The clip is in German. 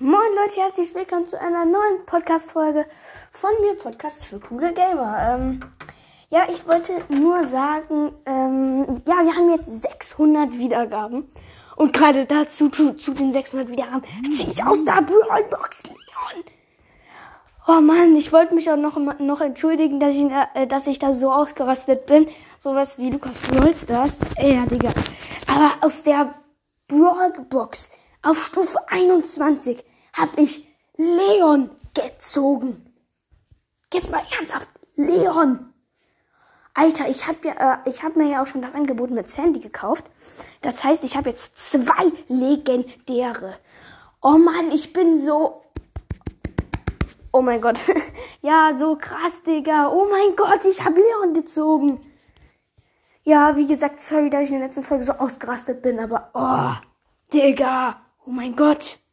Moin Leute, herzlich willkommen zu einer neuen Podcast-Folge von mir, Podcast für coole Gamer. Ähm, ja, ich wollte nur sagen, ähm, ja, wir haben jetzt 600 Wiedergaben. Und gerade dazu, zu, zu den 600 Wiedergaben, ziehe ich aus der Brawlbox Leon. Oh Mann, ich wollte mich auch noch, noch entschuldigen, dass ich, äh, dass ich da so ausgerastet bin. Sowas wie Lukas Brawlstars. Ey, ja, Digga. Aber aus der Brawlbox auf Stufe 21 habe ich Leon gezogen. Jetzt mal ernsthaft, Leon. Alter, ich habe ja, äh, ich habe mir ja auch schon das Angebot mit Sandy gekauft. Das heißt, ich habe jetzt zwei legendäre. Oh Mann, ich bin so Oh mein Gott. ja, so krass, Digga. Oh mein Gott, ich hab Leon gezogen. Ja, wie gesagt, sorry, dass ich in der letzten Folge so ausgerastet bin, aber oh, Digga. Oh mein Gott.